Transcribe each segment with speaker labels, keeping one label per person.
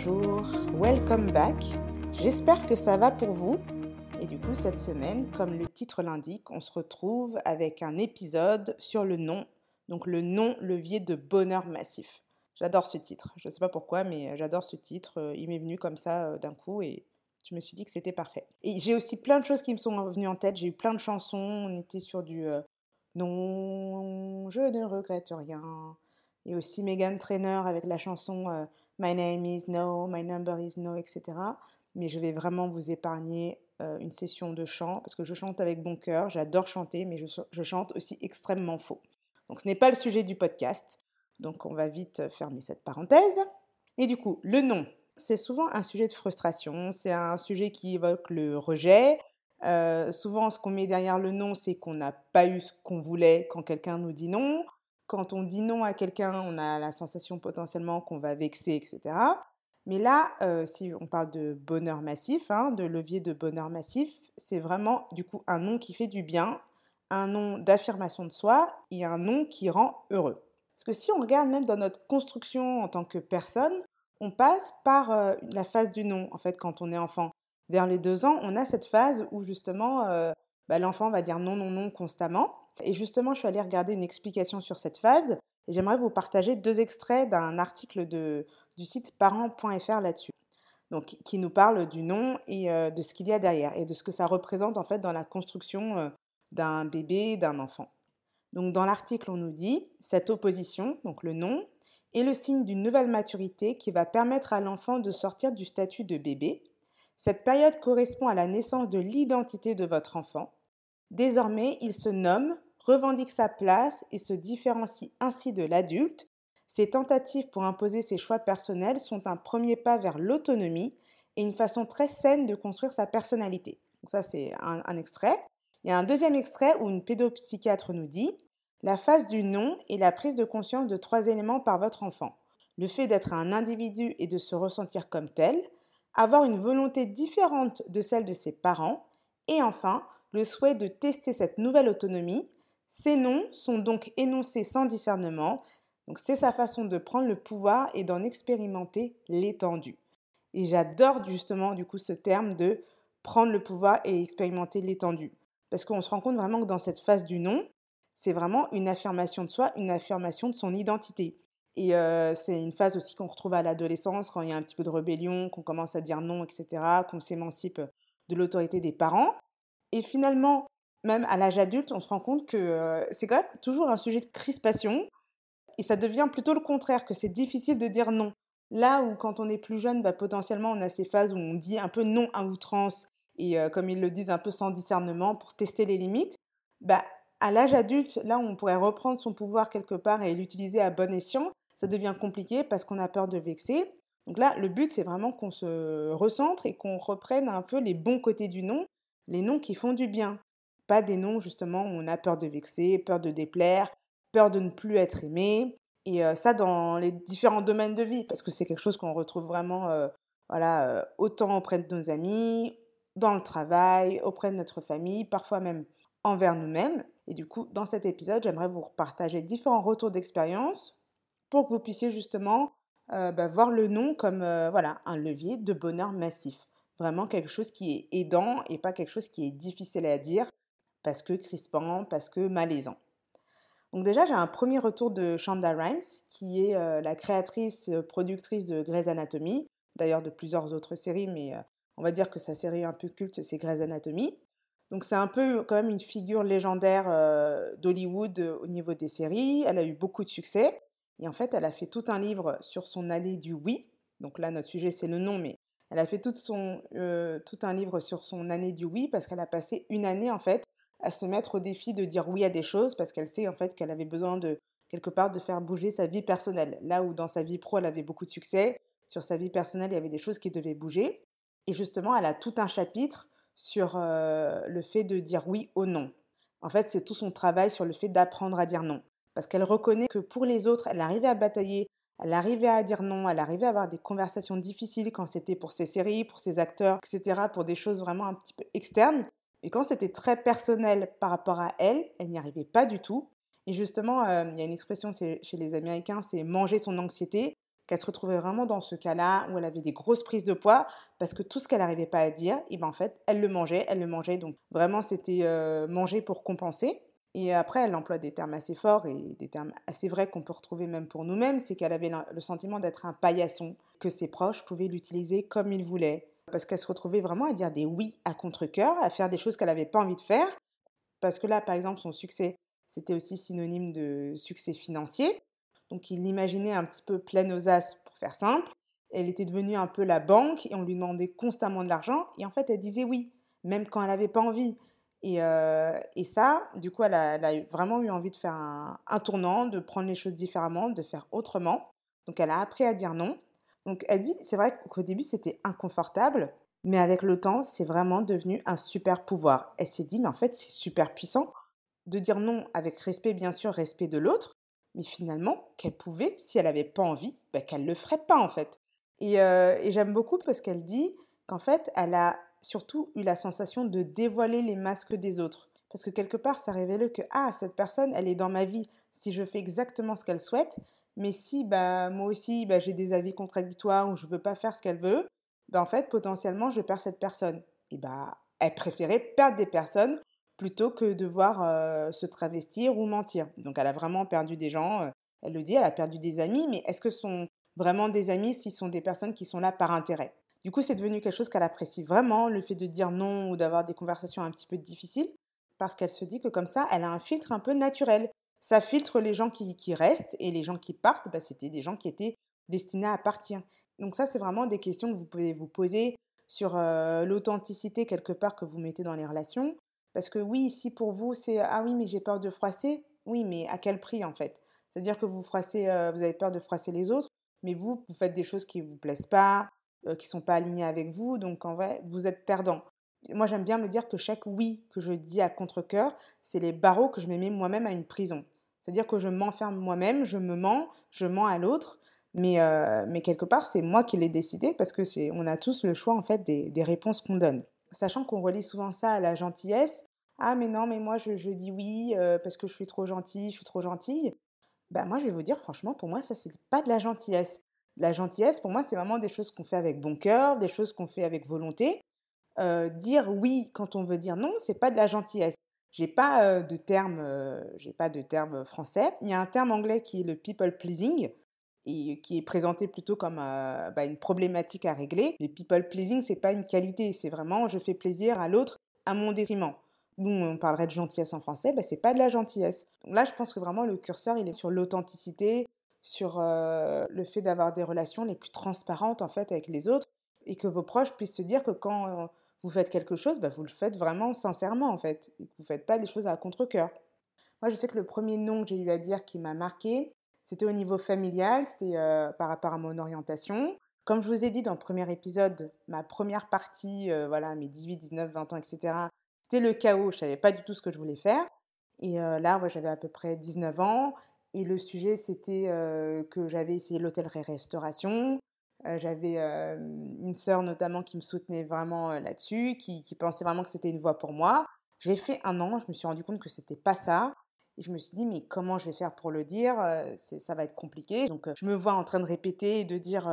Speaker 1: Bonjour, welcome back. J'espère que ça va pour vous. Et du coup, cette semaine, comme le titre l'indique, on se retrouve avec un épisode sur le nom, donc le non-levier de bonheur massif. J'adore ce titre. Je ne sais pas pourquoi, mais j'adore ce titre. Il m'est venu comme ça d'un coup et je me suis dit que c'était parfait. Et j'ai aussi plein de choses qui me sont venues en tête. J'ai eu plein de chansons. On était sur du non, je ne regrette rien. Et aussi Megan Trainer avec la chanson My name is no, my number is no, etc. Mais je vais vraiment vous épargner une session de chant parce que je chante avec bon cœur. J'adore chanter, mais je, chante aussi extrêmement faux. Donc ce n'est pas le sujet du podcast. Donc on va vite fermer cette parenthèse. Et du coup, le nom, c'est souvent un sujet de frustration, c'est un sujet qui évoque le rejet. Euh, souvent, ce qu'on met derrière le non, c'est qu'on n'a pas eu ce qu'on voulait quand quelqu'un nous dit non. Quand on dit non à quelqu'un, on a la sensation potentiellement qu'on va vexer, etc. Mais là, euh, si on parle de bonheur massif, hein, de levier de bonheur massif, c'est vraiment du coup un non qui fait du bien, un non d'affirmation de soi et un non qui rend heureux. Parce que si on regarde même dans notre construction en tant que personne, on passe par euh, la phase du non, en fait, quand on est enfant. Vers les deux ans, on a cette phase où justement, euh, bah, l'enfant va dire non, non, non constamment. Et justement, je suis allée regarder une explication sur cette phase et j'aimerais vous partager deux extraits d'un article de, du site parents.fr là-dessus. Qui nous parle du non et euh, de ce qu'il y a derrière et de ce que ça représente en fait dans la construction d'un bébé, d'un enfant. Donc, dans l'article, on nous dit cette opposition, donc le non, est le signe d'une nouvelle maturité qui va permettre à l'enfant de sortir du statut de bébé. Cette période correspond à la naissance de l'identité de votre enfant. Désormais, il se nomme, revendique sa place et se différencie ainsi de l'adulte. Ces tentatives pour imposer ses choix personnels sont un premier pas vers l'autonomie et une façon très saine de construire sa personnalité. Donc ça, c'est un, un extrait. Il y a un deuxième extrait où une pédopsychiatre nous dit la phase du non est la prise de conscience de trois éléments par votre enfant. Le fait d'être un individu et de se ressentir comme tel, avoir une volonté différente de celle de ses parents, et enfin, le souhait de tester cette nouvelle autonomie. Ces noms sont donc énoncés sans discernement, donc c'est sa façon de prendre le pouvoir et d'en expérimenter l'étendue. Et j'adore justement du coup ce terme de prendre le pouvoir et expérimenter l'étendue. Parce qu'on se rend compte vraiment que dans cette phase du non, c'est vraiment une affirmation de soi, une affirmation de son identité. Et c'est une phase aussi qu'on retrouve à l'adolescence, quand il y a un petit peu de rébellion, qu'on commence à dire non, etc., qu'on s'émancipe de l'autorité des parents. Et finalement, même à l'âge adulte, on se rend compte que c'est quand même toujours un sujet de crispation. Et ça devient plutôt le contraire, que c'est difficile de dire non. Là où quand on est plus jeune, bah, potentiellement on a ces phases où on dit un peu non à outrance et comme ils le disent un peu sans discernement pour tester les limites, bah, à l'âge adulte, là où on pourrait reprendre son pouvoir quelque part et l'utiliser à bon escient, ça devient compliqué parce qu'on a peur de vexer. Donc là, le but, c'est vraiment qu'on se recentre et qu'on reprenne un peu les bons côtés du nom, les noms qui font du bien. Pas des noms justement où on a peur de vexer, peur de déplaire, peur de ne plus être aimé. Et ça dans les différents domaines de vie, parce que c'est quelque chose qu'on retrouve vraiment voilà, autant auprès de nos amis, dans le travail, auprès de notre famille, parfois même envers nous-mêmes. Et du coup, dans cet épisode, j'aimerais vous partager différents retours d'expérience pour que vous puissiez justement bah, voir le nom comme voilà, un levier de bonheur massif. Vraiment quelque chose qui est aidant et pas quelque chose qui est difficile à dire parce que crispant, parce que malaisant. Donc déjà, j'ai un premier retour de Shonda Rhimes, qui est euh, la créatrice, productrice de Grey's Anatomy, d'ailleurs de plusieurs autres séries, mais on va dire que sa série un peu culte, c'est Grey's Anatomy. Donc c'est un peu quand même une figure légendaire euh, d'Hollywood euh, au niveau des séries. Elle a eu beaucoup de succès. Et en fait, elle a fait tout un livre sur son année du oui. Donc là, notre sujet, c'est le non, mais elle a fait euh, tout un livre sur son année du oui parce qu'elle a passé une année, en fait, à se mettre au défi de dire oui à des choses parce qu'elle sait, en fait, qu'elle avait besoin de, quelque part, de faire bouger sa vie personnelle. Là où dans sa vie pro, elle avait beaucoup de succès, sur sa vie personnelle, il y avait des choses qui devaient bouger. Et justement, elle a tout un chapitre sur le fait de dire oui ou non. En fait, c'est tout son travail sur le fait d'apprendre à dire non. Parce qu'elle reconnaît que pour les autres, elle arrivait à batailler, elle arrivait à dire non, elle arrivait à avoir des conversations difficiles quand c'était pour ses séries, pour ses acteurs, etc., pour des choses vraiment un petit peu externes. Et quand c'était très personnel par rapport à elle, elle n'y arrivait pas du tout. Et justement, il y a une expression chez les Américains, c'est manger son anxiété. qu'elle se retrouvait vraiment dans ce cas-là où elle avait des grosses prises de poids parce que tout ce qu'elle n'arrivait pas à dire, et ben en fait, elle le mangeait, elle le mangeait. Donc vraiment, c'était euh, manger pour compenser. Et après, elle emploie des termes assez forts et des termes assez vrais qu'on peut retrouver même pour nous-mêmes. C'est qu'elle avait le sentiment d'être un paillasson, que ses proches pouvaient l'utiliser comme ils voulaient. Parce qu'elle se retrouvait vraiment à dire des oui à contre-coeur, à faire des choses qu'elle n'avait pas envie de faire. Parce que là, par exemple, son succès, c'était aussi synonyme de succès financier. Donc il l'imaginait un petit peu pleine aux as, pour faire simple. Elle était devenue un peu la banque et on lui demandait constamment de l'argent. Et en fait, elle disait oui, même quand elle n'avait pas envie. Et, euh, et, ça, du coup, elle a, vraiment eu envie de faire un, tournant, de prendre les choses différemment, de faire autrement. Donc elle a appris à dire non. Donc elle dit, c'est vrai qu'au début, c'était inconfortable, mais avec le temps, c'est vraiment devenu un super pouvoir. Elle s'est dit, mais en fait, c'est super puissant de dire non avec respect, bien sûr, respect de l'autre, mais finalement, qu'elle pouvait, si elle n'avait pas envie, bah, qu'elle ne le ferait pas en fait. Et, euh, et j'aime beaucoup parce qu'elle dit qu'en fait, elle a surtout eu la sensation de dévoiler les masques des autres. Parce que quelque part, ça révélait que, ah, cette personne, elle est dans ma vie si je fais exactement ce qu'elle souhaite, mais si bah, moi aussi, bah, j'ai des avis contradictoires ou je ne veux pas faire ce qu'elle veut, bah, en fait, potentiellement, je perds cette personne. Et bah, elle préférait perdre des personnes plutôt que devoir euh, se travestir ou mentir. Donc elle a vraiment perdu des gens, euh, elle le dit, elle a perdu des amis, mais est-ce que ce sont vraiment des amis si ce sont des personnes qui sont là par intérêt? Du coup, c'est devenu quelque chose qu'elle apprécie vraiment, le fait de dire non ou d'avoir des conversations un petit peu difficiles, parce qu'elle se dit que comme ça, elle a un filtre un peu naturel. Ça filtre les gens qui, restent et les gens qui partent, bah, c'était des gens qui étaient destinés à partir. Donc ça, c'est vraiment des questions que vous pouvez vous poser sur l'authenticité quelque part que vous mettez dans les relations, parce que oui, si pour vous c'est ah oui, mais j'ai peur de froisser, oui, mais à quel prix en fait? C'est-à-dire que vous froissez, vous avez peur de froisser les autres, mais vous, vous faites des choses qui ne vous plaisent pas, euh, qui sont pas alignées avec vous, donc en vrai, vous êtes perdant. Moi, j'aime bien me dire que chaque oui que je dis à contre-coeur, c'est les barreaux que je me mets moi-même à une prison. C'est-à-dire que je m'enferme moi-même, je me mens, je mens à l'autre, mais, euh, mais quelque part, c'est moi qui l'ai décidé parce que c'est, on a tous le choix en fait des, des réponses qu'on donne sachant qu'on relie souvent ça à la gentillesse. Ah mais non, mais moi je, dis oui euh, parce que je suis trop gentille, je suis trop gentille. Ben moi je vais vous dire franchement, pour moi ça c'est pas de la gentillesse. La gentillesse pour moi c'est vraiment des choses qu'on fait avec bon cœur, des choses qu'on fait avec volonté. Euh, dire oui quand on veut dire non, c'est pas de la gentillesse. J'ai pas euh, de terme, j'ai pas de terme français. Il y a un terme anglais qui est le people pleasing et qui est présenté plutôt comme euh, bah, une problématique à régler. Les people pleasing, c'est pas une qualité, c'est vraiment je fais plaisir à l'autre à mon détriment. On parlerait de gentillesse en français, bah, c'est pas de la gentillesse. Donc là, je pense que vraiment le curseur, il est sur l'authenticité, sur le fait d'avoir des relations les plus transparentes en fait avec les autres et que vos proches puissent se dire que quand vous faites quelque chose, bah, vous le faites vraiment sincèrement en fait, et que vous faites pas les choses à contre-cœur. Moi, je sais que le premier nom que j'ai eu à dire qui m'a marqué, c'était au niveau familial, c'était par rapport à mon orientation. Comme je vous ai dit dans le premier épisode, ma première partie, voilà, mes 18, 19, 20 ans, etc., c'était le chaos. Je ne savais pas du tout ce que je voulais faire. Et là, j'avais à peu près 19 ans. Et le sujet, c'était que j'avais essayé l'hôtellerie-restauration. j'avais une sœur notamment qui me soutenait vraiment là-dessus, qui, pensait vraiment que c'était une voie pour moi. J'ai fait un an, je me suis rendu compte que c'était pas ça. Et je me suis dit, mais comment je vais faire pour le dire? Ça va être compliqué. Donc, je me vois en train de répéter et de dire,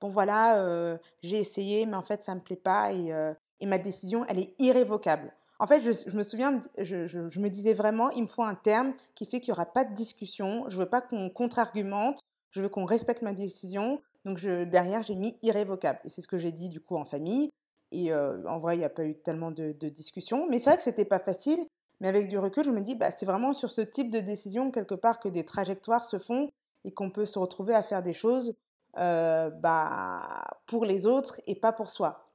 Speaker 1: bon voilà, j'ai essayé, mais en fait, ça me plaît pas. Et, ma décision, elle est irrévocable. En fait, je, me souviens, je, me disais vraiment, il me faut un terme qui fait qu'il n'y aura pas de discussion. Je veux pas qu'on contre-argumente. Je veux qu'on respecte ma décision. Donc, derrière, j'ai mis irrévocable. Et c'est ce que j'ai dit, du coup, en famille. Et en vrai, il n'y a pas eu tellement de, de discussions. Mais c'est vrai que c'était pas facile. Mais avec du recul, je me dis, bah, c'est vraiment sur ce type de décision, quelque part, que des trajectoires se font et qu'on peut se retrouver à faire des choses euh, bah, pour les autres et pas pour soi.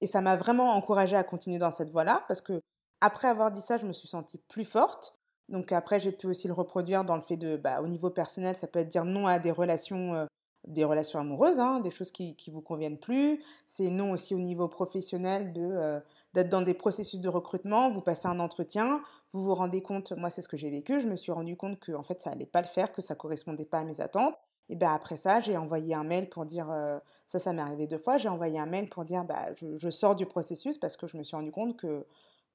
Speaker 1: Et ça m'a vraiment encouragée à continuer dans cette voie-là parce que après avoir dit ça, je me suis sentie plus forte. Donc après, j'ai pu aussi le reproduire dans le fait de, bah, au niveau personnel, ça peut être dire non à des relations des relations amoureuses, hein, des choses qui ne vous conviennent plus. C'est non aussi au niveau professionnel de d'être dans des processus de recrutement. Vous passez un entretien, vous vous rendez compte, moi c'est ce que j'ai vécu, je me suis rendu compte que en fait ça allait pas le faire, que ça correspondait pas à mes attentes. Et ben après ça, j'ai envoyé un mail pour dire euh, ça, ça m'est arrivé deux fois. J'ai envoyé un mail pour dire bah je, sors du processus parce que je me suis rendu compte que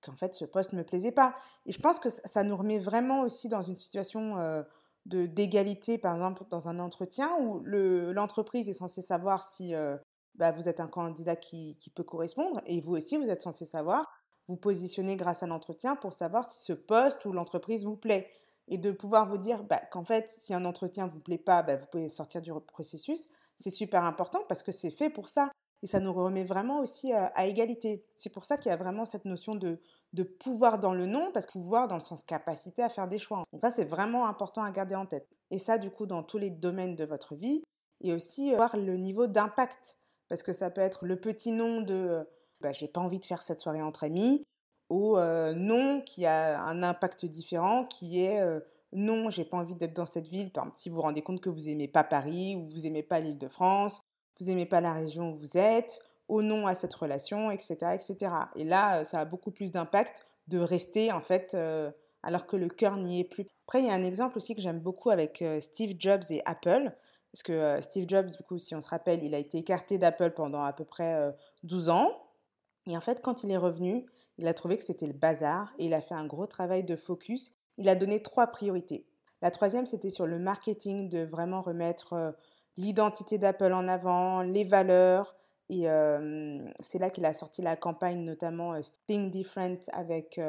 Speaker 1: qu'en fait ce poste ne me plaisait pas. Et je pense que ça nous remet vraiment aussi dans une situation euh, d'égalité, par exemple, dans un entretien où l'entreprise est censée savoir si bah, vous êtes un candidat qui, qui, peut correspondre et vous aussi, vous êtes censé savoir vous positionner grâce à l'entretien pour savoir si ce poste ou l'entreprise vous plaît. Et de pouvoir vous dire bah, qu'en fait, si un entretien ne vous plaît pas, bah, vous pouvez sortir du processus. C'est super important parce que c'est fait pour ça. Et ça nous remet vraiment aussi à, égalité. C'est pour ça qu'il y a vraiment cette notion de, pouvoir dans le nom, parce que pouvoir dans le sens capacité à faire des choix. Donc ça, c'est vraiment important à garder en tête. Et ça, du coup, dans tous les domaines de votre vie. Et aussi voir le niveau d'impact. Parce que ça peut être le petit nom de bah, j'ai pas envie de faire cette soirée entre amis, non qui a un impact différent, qui est non, j'ai pas envie d'être dans cette ville. Par exemple, si vous vous rendez compte que vous aimez pas Paris, ou vous aimez pas l'île de France, vous aimez pas la région où vous êtes, au non à cette relation, etc., etc. Et là, ça a beaucoup plus d'impact de rester en fait alors que le cœur n'y est plus. Après, il y a un exemple aussi que j'aime beaucoup avec Steve Jobs et Apple. Parce que Steve Jobs, du coup, si on se rappelle, il a été écarté d'Apple pendant à peu près 12 ans. Et en fait, quand il est revenu, il a trouvé que c'était le bazar et il a fait un gros travail de focus. Il a donné trois priorités. La troisième, c'était sur le marketing, de vraiment remettre euh, l'identité d'Apple en avant, les valeurs. Et euh, c'est là qu'il a sorti la campagne, notamment euh, Think Different avec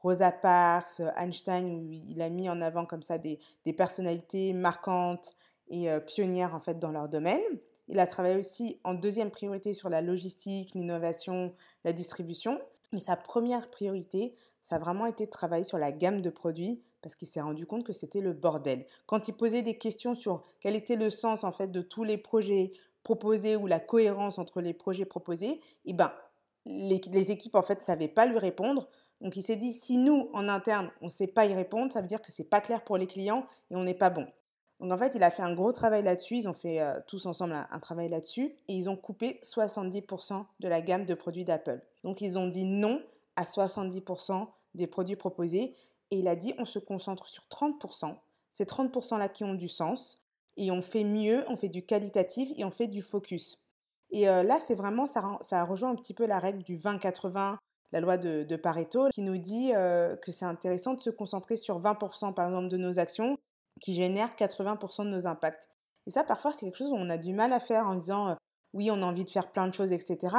Speaker 1: Rosa Parks, Einstein, où il a mis en avant comme ça des, des personnalités marquantes et pionnières en fait dans leur domaine. Il a travaillé aussi en deuxième priorité sur la logistique, l'innovation, la distribution. Mais sa première priorité, ça a vraiment été de travailler sur la gamme de produits parce qu'il s'est rendu compte que c'était le bordel. Quand il posait des questions sur quel était le sens en fait de tous les projets proposés ou la cohérence entre les projets proposés, eh ben, les, équipes en fait savaient pas lui répondre. Donc il s'est dit si nous en interne on ne sait pas y répondre, ça veut dire que c'est pas clair pour les clients et on n'est pas bon. Donc en fait, il a fait un gros travail là-dessus. Ils ont fait euh, tous ensemble un, travail là-dessus et ils ont coupé 70% de la gamme de produits d'Apple. Donc ils ont dit non à 70% des produits proposés et il a dit on se concentre sur 30%. Ces 30%-là qui ont du sens et on fait mieux, on fait du qualitatif et on fait du focus. Et euh, là, c'est vraiment, ça, ça rejoint un petit peu la règle du 20-80, la loi de, Pareto, qui nous dit euh, que c'est intéressant de se concentrer sur 20% par exemple de nos actions qui génère 80% de nos impacts. Et ça, parfois, c'est quelque chose où on a du mal à faire en disant euh, oui, on a envie de faire plein de choses, etc.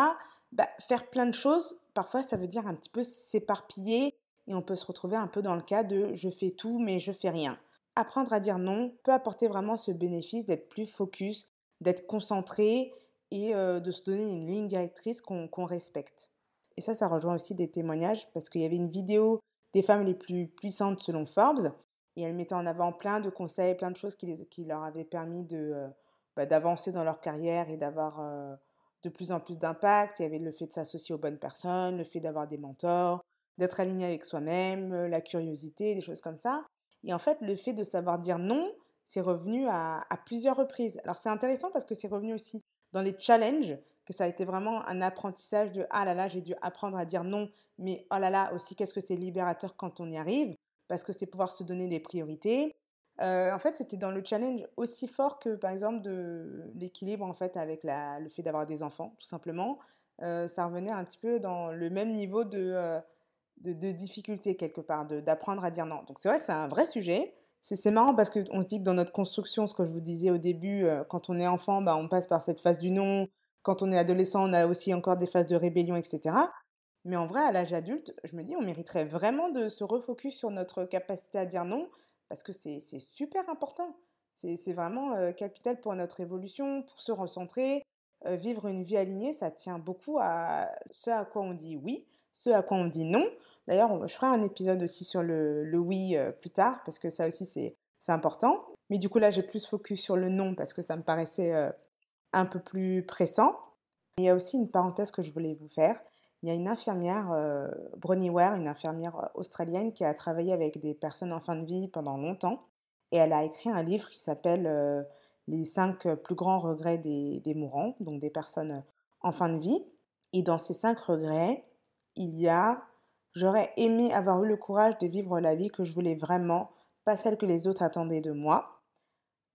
Speaker 1: Bah, faire plein de choses, parfois, ça veut dire un petit peu s'éparpiller et on peut se retrouver un peu dans le cas de je fais tout, mais je fais rien. Apprendre à dire non peut apporter vraiment ce bénéfice d'être plus focus, d'être concentré et euh, de se donner une ligne directrice qu'on respecte. Et ça, ça rejoint aussi des témoignages parce qu'il y avait une vidéo des femmes les plus puissantes selon Forbes et elle mettait en avant plein de conseils, plein de choses qui, leur avaient permis de, euh, bah, d'avancer dans leur carrière et d'avoir euh, de plus en plus d'impact. Il y avait le fait de s'associer aux bonnes personnes, le fait d'avoir des mentors, d'être aligné avec soi-même, euh, la curiosité, des choses comme ça. Et en fait, le fait de savoir dire non, c'est revenu à, à plusieurs reprises. Alors c'est intéressant parce que c'est revenu aussi dans les challenges, que ça a été vraiment un apprentissage de ah là là, j'ai dû apprendre à dire non, mais oh là là aussi, qu'est-ce que c'est libérateur quand on y arrive? Parce que c'est pouvoir se donner des priorités. Euh, en fait, c'était dans le challenge aussi fort que, par exemple, de l'équilibre en fait avec le fait d'avoir des enfants, tout simplement. Euh, ça revenait un petit peu dans le même niveau de, euh, difficulté quelque part, d'apprendre à dire non. Donc c'est vrai que c'est un vrai sujet. C'est marrant parce qu'on se dit que dans notre construction, ce que je vous disais au début, quand on est enfant, bah, on passe par cette phase du non. Quand on est adolescent, on a aussi encore des phases de rébellion, etc. Mais en vrai, à l'âge adulte, je me dis, on mériterait vraiment de se refocus sur notre capacité à dire non, parce que c'est super important. C'est vraiment euh, capital pour notre évolution, pour se recentrer. Euh, vivre une vie alignée, ça tient beaucoup à ce à quoi on dit oui, ce à quoi on dit non. D'ailleurs, je ferai un épisode aussi sur le, oui euh, plus tard, parce que ça aussi, c'est important. Mais du coup, là, j'ai plus focus sur le non, parce que ça me paraissait un peu plus pressant. Il y a aussi une parenthèse que je voulais vous faire il y a une infirmière, euh, Bronnie Ware, une infirmière euh, australienne qui a travaillé avec des personnes en fin de vie pendant longtemps. Et elle a écrit un livre qui s'appelle euh, Les cinq plus grands regrets des, des, mourants, donc des personnes en fin de vie. Et dans ces cinq regrets, il y a J'aurais aimé avoir eu le courage de vivre la vie que je voulais vraiment, pas celle que les autres attendaient de moi.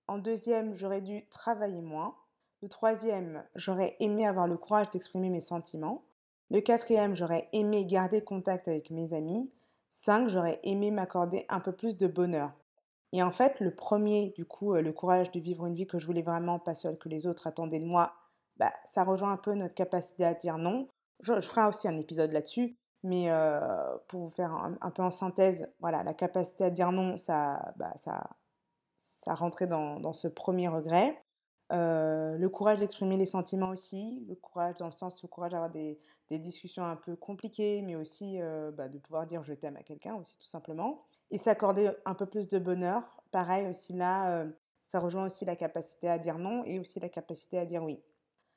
Speaker 1: En deuxième, j'aurais dû travailler moins. Le troisième, j'aurais aimé avoir le courage d'exprimer mes sentiments. Le quatrième, j'aurais aimé garder contact avec mes amis. Cinq, j'aurais aimé m'accorder un peu plus de bonheur. Et en fait, le premier, du coup, le courage de vivre une vie que je voulais vraiment, pas seule que les autres attendaient de moi, bah, ça rejoint un peu notre capacité à dire non. Je, ferai aussi un épisode là-dessus, mais pour vous faire un, peu en synthèse, voilà, la capacité à dire non, ça, bah, rentrait dans ce premier regret. Le courage d'exprimer les sentiments aussi, le courage dans le sens, le courage d'avoir des, des, discussions un peu compliquées, mais aussi bah, de pouvoir dire je t'aime à quelqu'un aussi tout simplement. Et s'accorder un peu plus de bonheur, pareil aussi là, ça rejoint aussi la capacité à dire non et aussi la capacité à dire oui.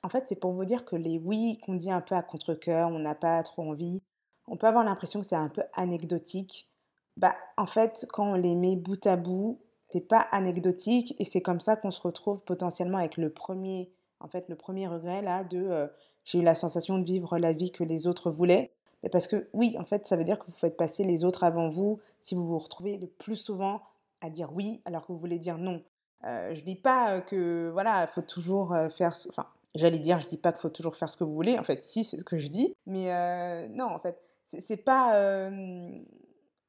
Speaker 1: En fait, c'est pour vous dire que les oui qu'on dit un peu à contre-coeur, on n'a pas trop envie, on peut avoir l'impression que c'est un peu anecdotique. Bah, en fait, quand on les met bout à bout, c'est pas anecdotique et c'est comme ça qu'on se retrouve potentiellement avec le premier, en fait, le premier regret là de euh, j'ai eu la sensation de vivre la vie que les autres voulaient. Mais parce que oui, en fait, ça veut dire que vous faites passer les autres avant vous si vous vous retrouvez le plus souvent à dire oui alors que vous voulez dire non. Euh, je dis pas euh, que voilà, il faut toujours faire, enfin, J'allais dire, je dis pas qu'il faut toujours faire ce que vous voulez. En fait, si, c'est ce que je dis. Mais non, en fait, c'est pas.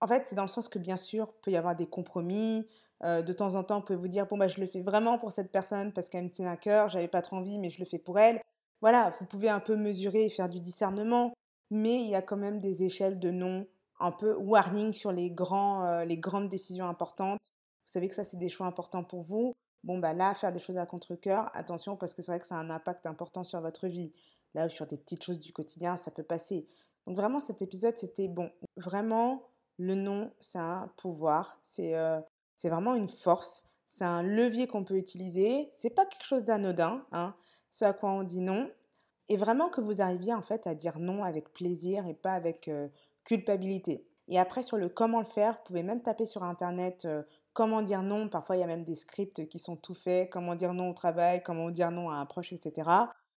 Speaker 1: En fait, c'est dans le sens que bien sûr, peut y avoir des compromis. Euh, de temps en temps, on peut vous dire bon bah je le fais vraiment pour cette personne parce qu'elle me tient à cœur. J'avais pas trop envie, mais je le fais pour elle. Voilà, vous pouvez un peu mesurer et faire du discernement, mais il y a quand même des échelles de non un peu warning sur les grands, les grandes décisions importantes. Vous savez que ça c'est des choix importants pour vous bon, bah là, faire des choses à contre-coeur, attention parce que c'est vrai que ça a un impact important sur votre vie. Là, sur des petites choses du quotidien, ça peut passer. Donc vraiment, cet épisode, c'était bon. Vraiment, le non, c'est un pouvoir. C'est euh, vraiment une force. C'est un levier qu'on peut utiliser. C'est pas quelque chose d'anodin, hein, ce à quoi on dit non. Et vraiment que vous arriviez en fait à dire non avec plaisir et pas avec euh, culpabilité. Et après, sur le comment le faire, vous pouvez même taper sur Internet euh, comment dire non. Parfois, il y a même des scripts qui sont tout faits. Comment dire non au travail, comment dire non à un proche, etc.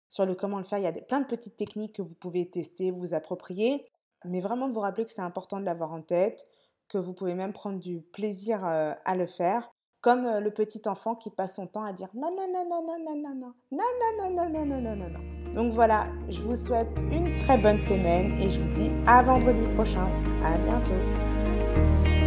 Speaker 1: Sur le comment le faire, il y a plein de petites techniques que vous pouvez tester, vous approprier. Mais vraiment, vous rappeler que c'est important de l'avoir en tête, que vous pouvez même prendre du plaisir euh, à le faire. Comme euh, le petit enfant qui passe son temps à dire non, non, non, non, non, non, non, non, non, non, non, non, non, non, non, non. Donc voilà, je vous souhaite une très bonne semaine et je vous dis à vendredi prochain. À bientôt.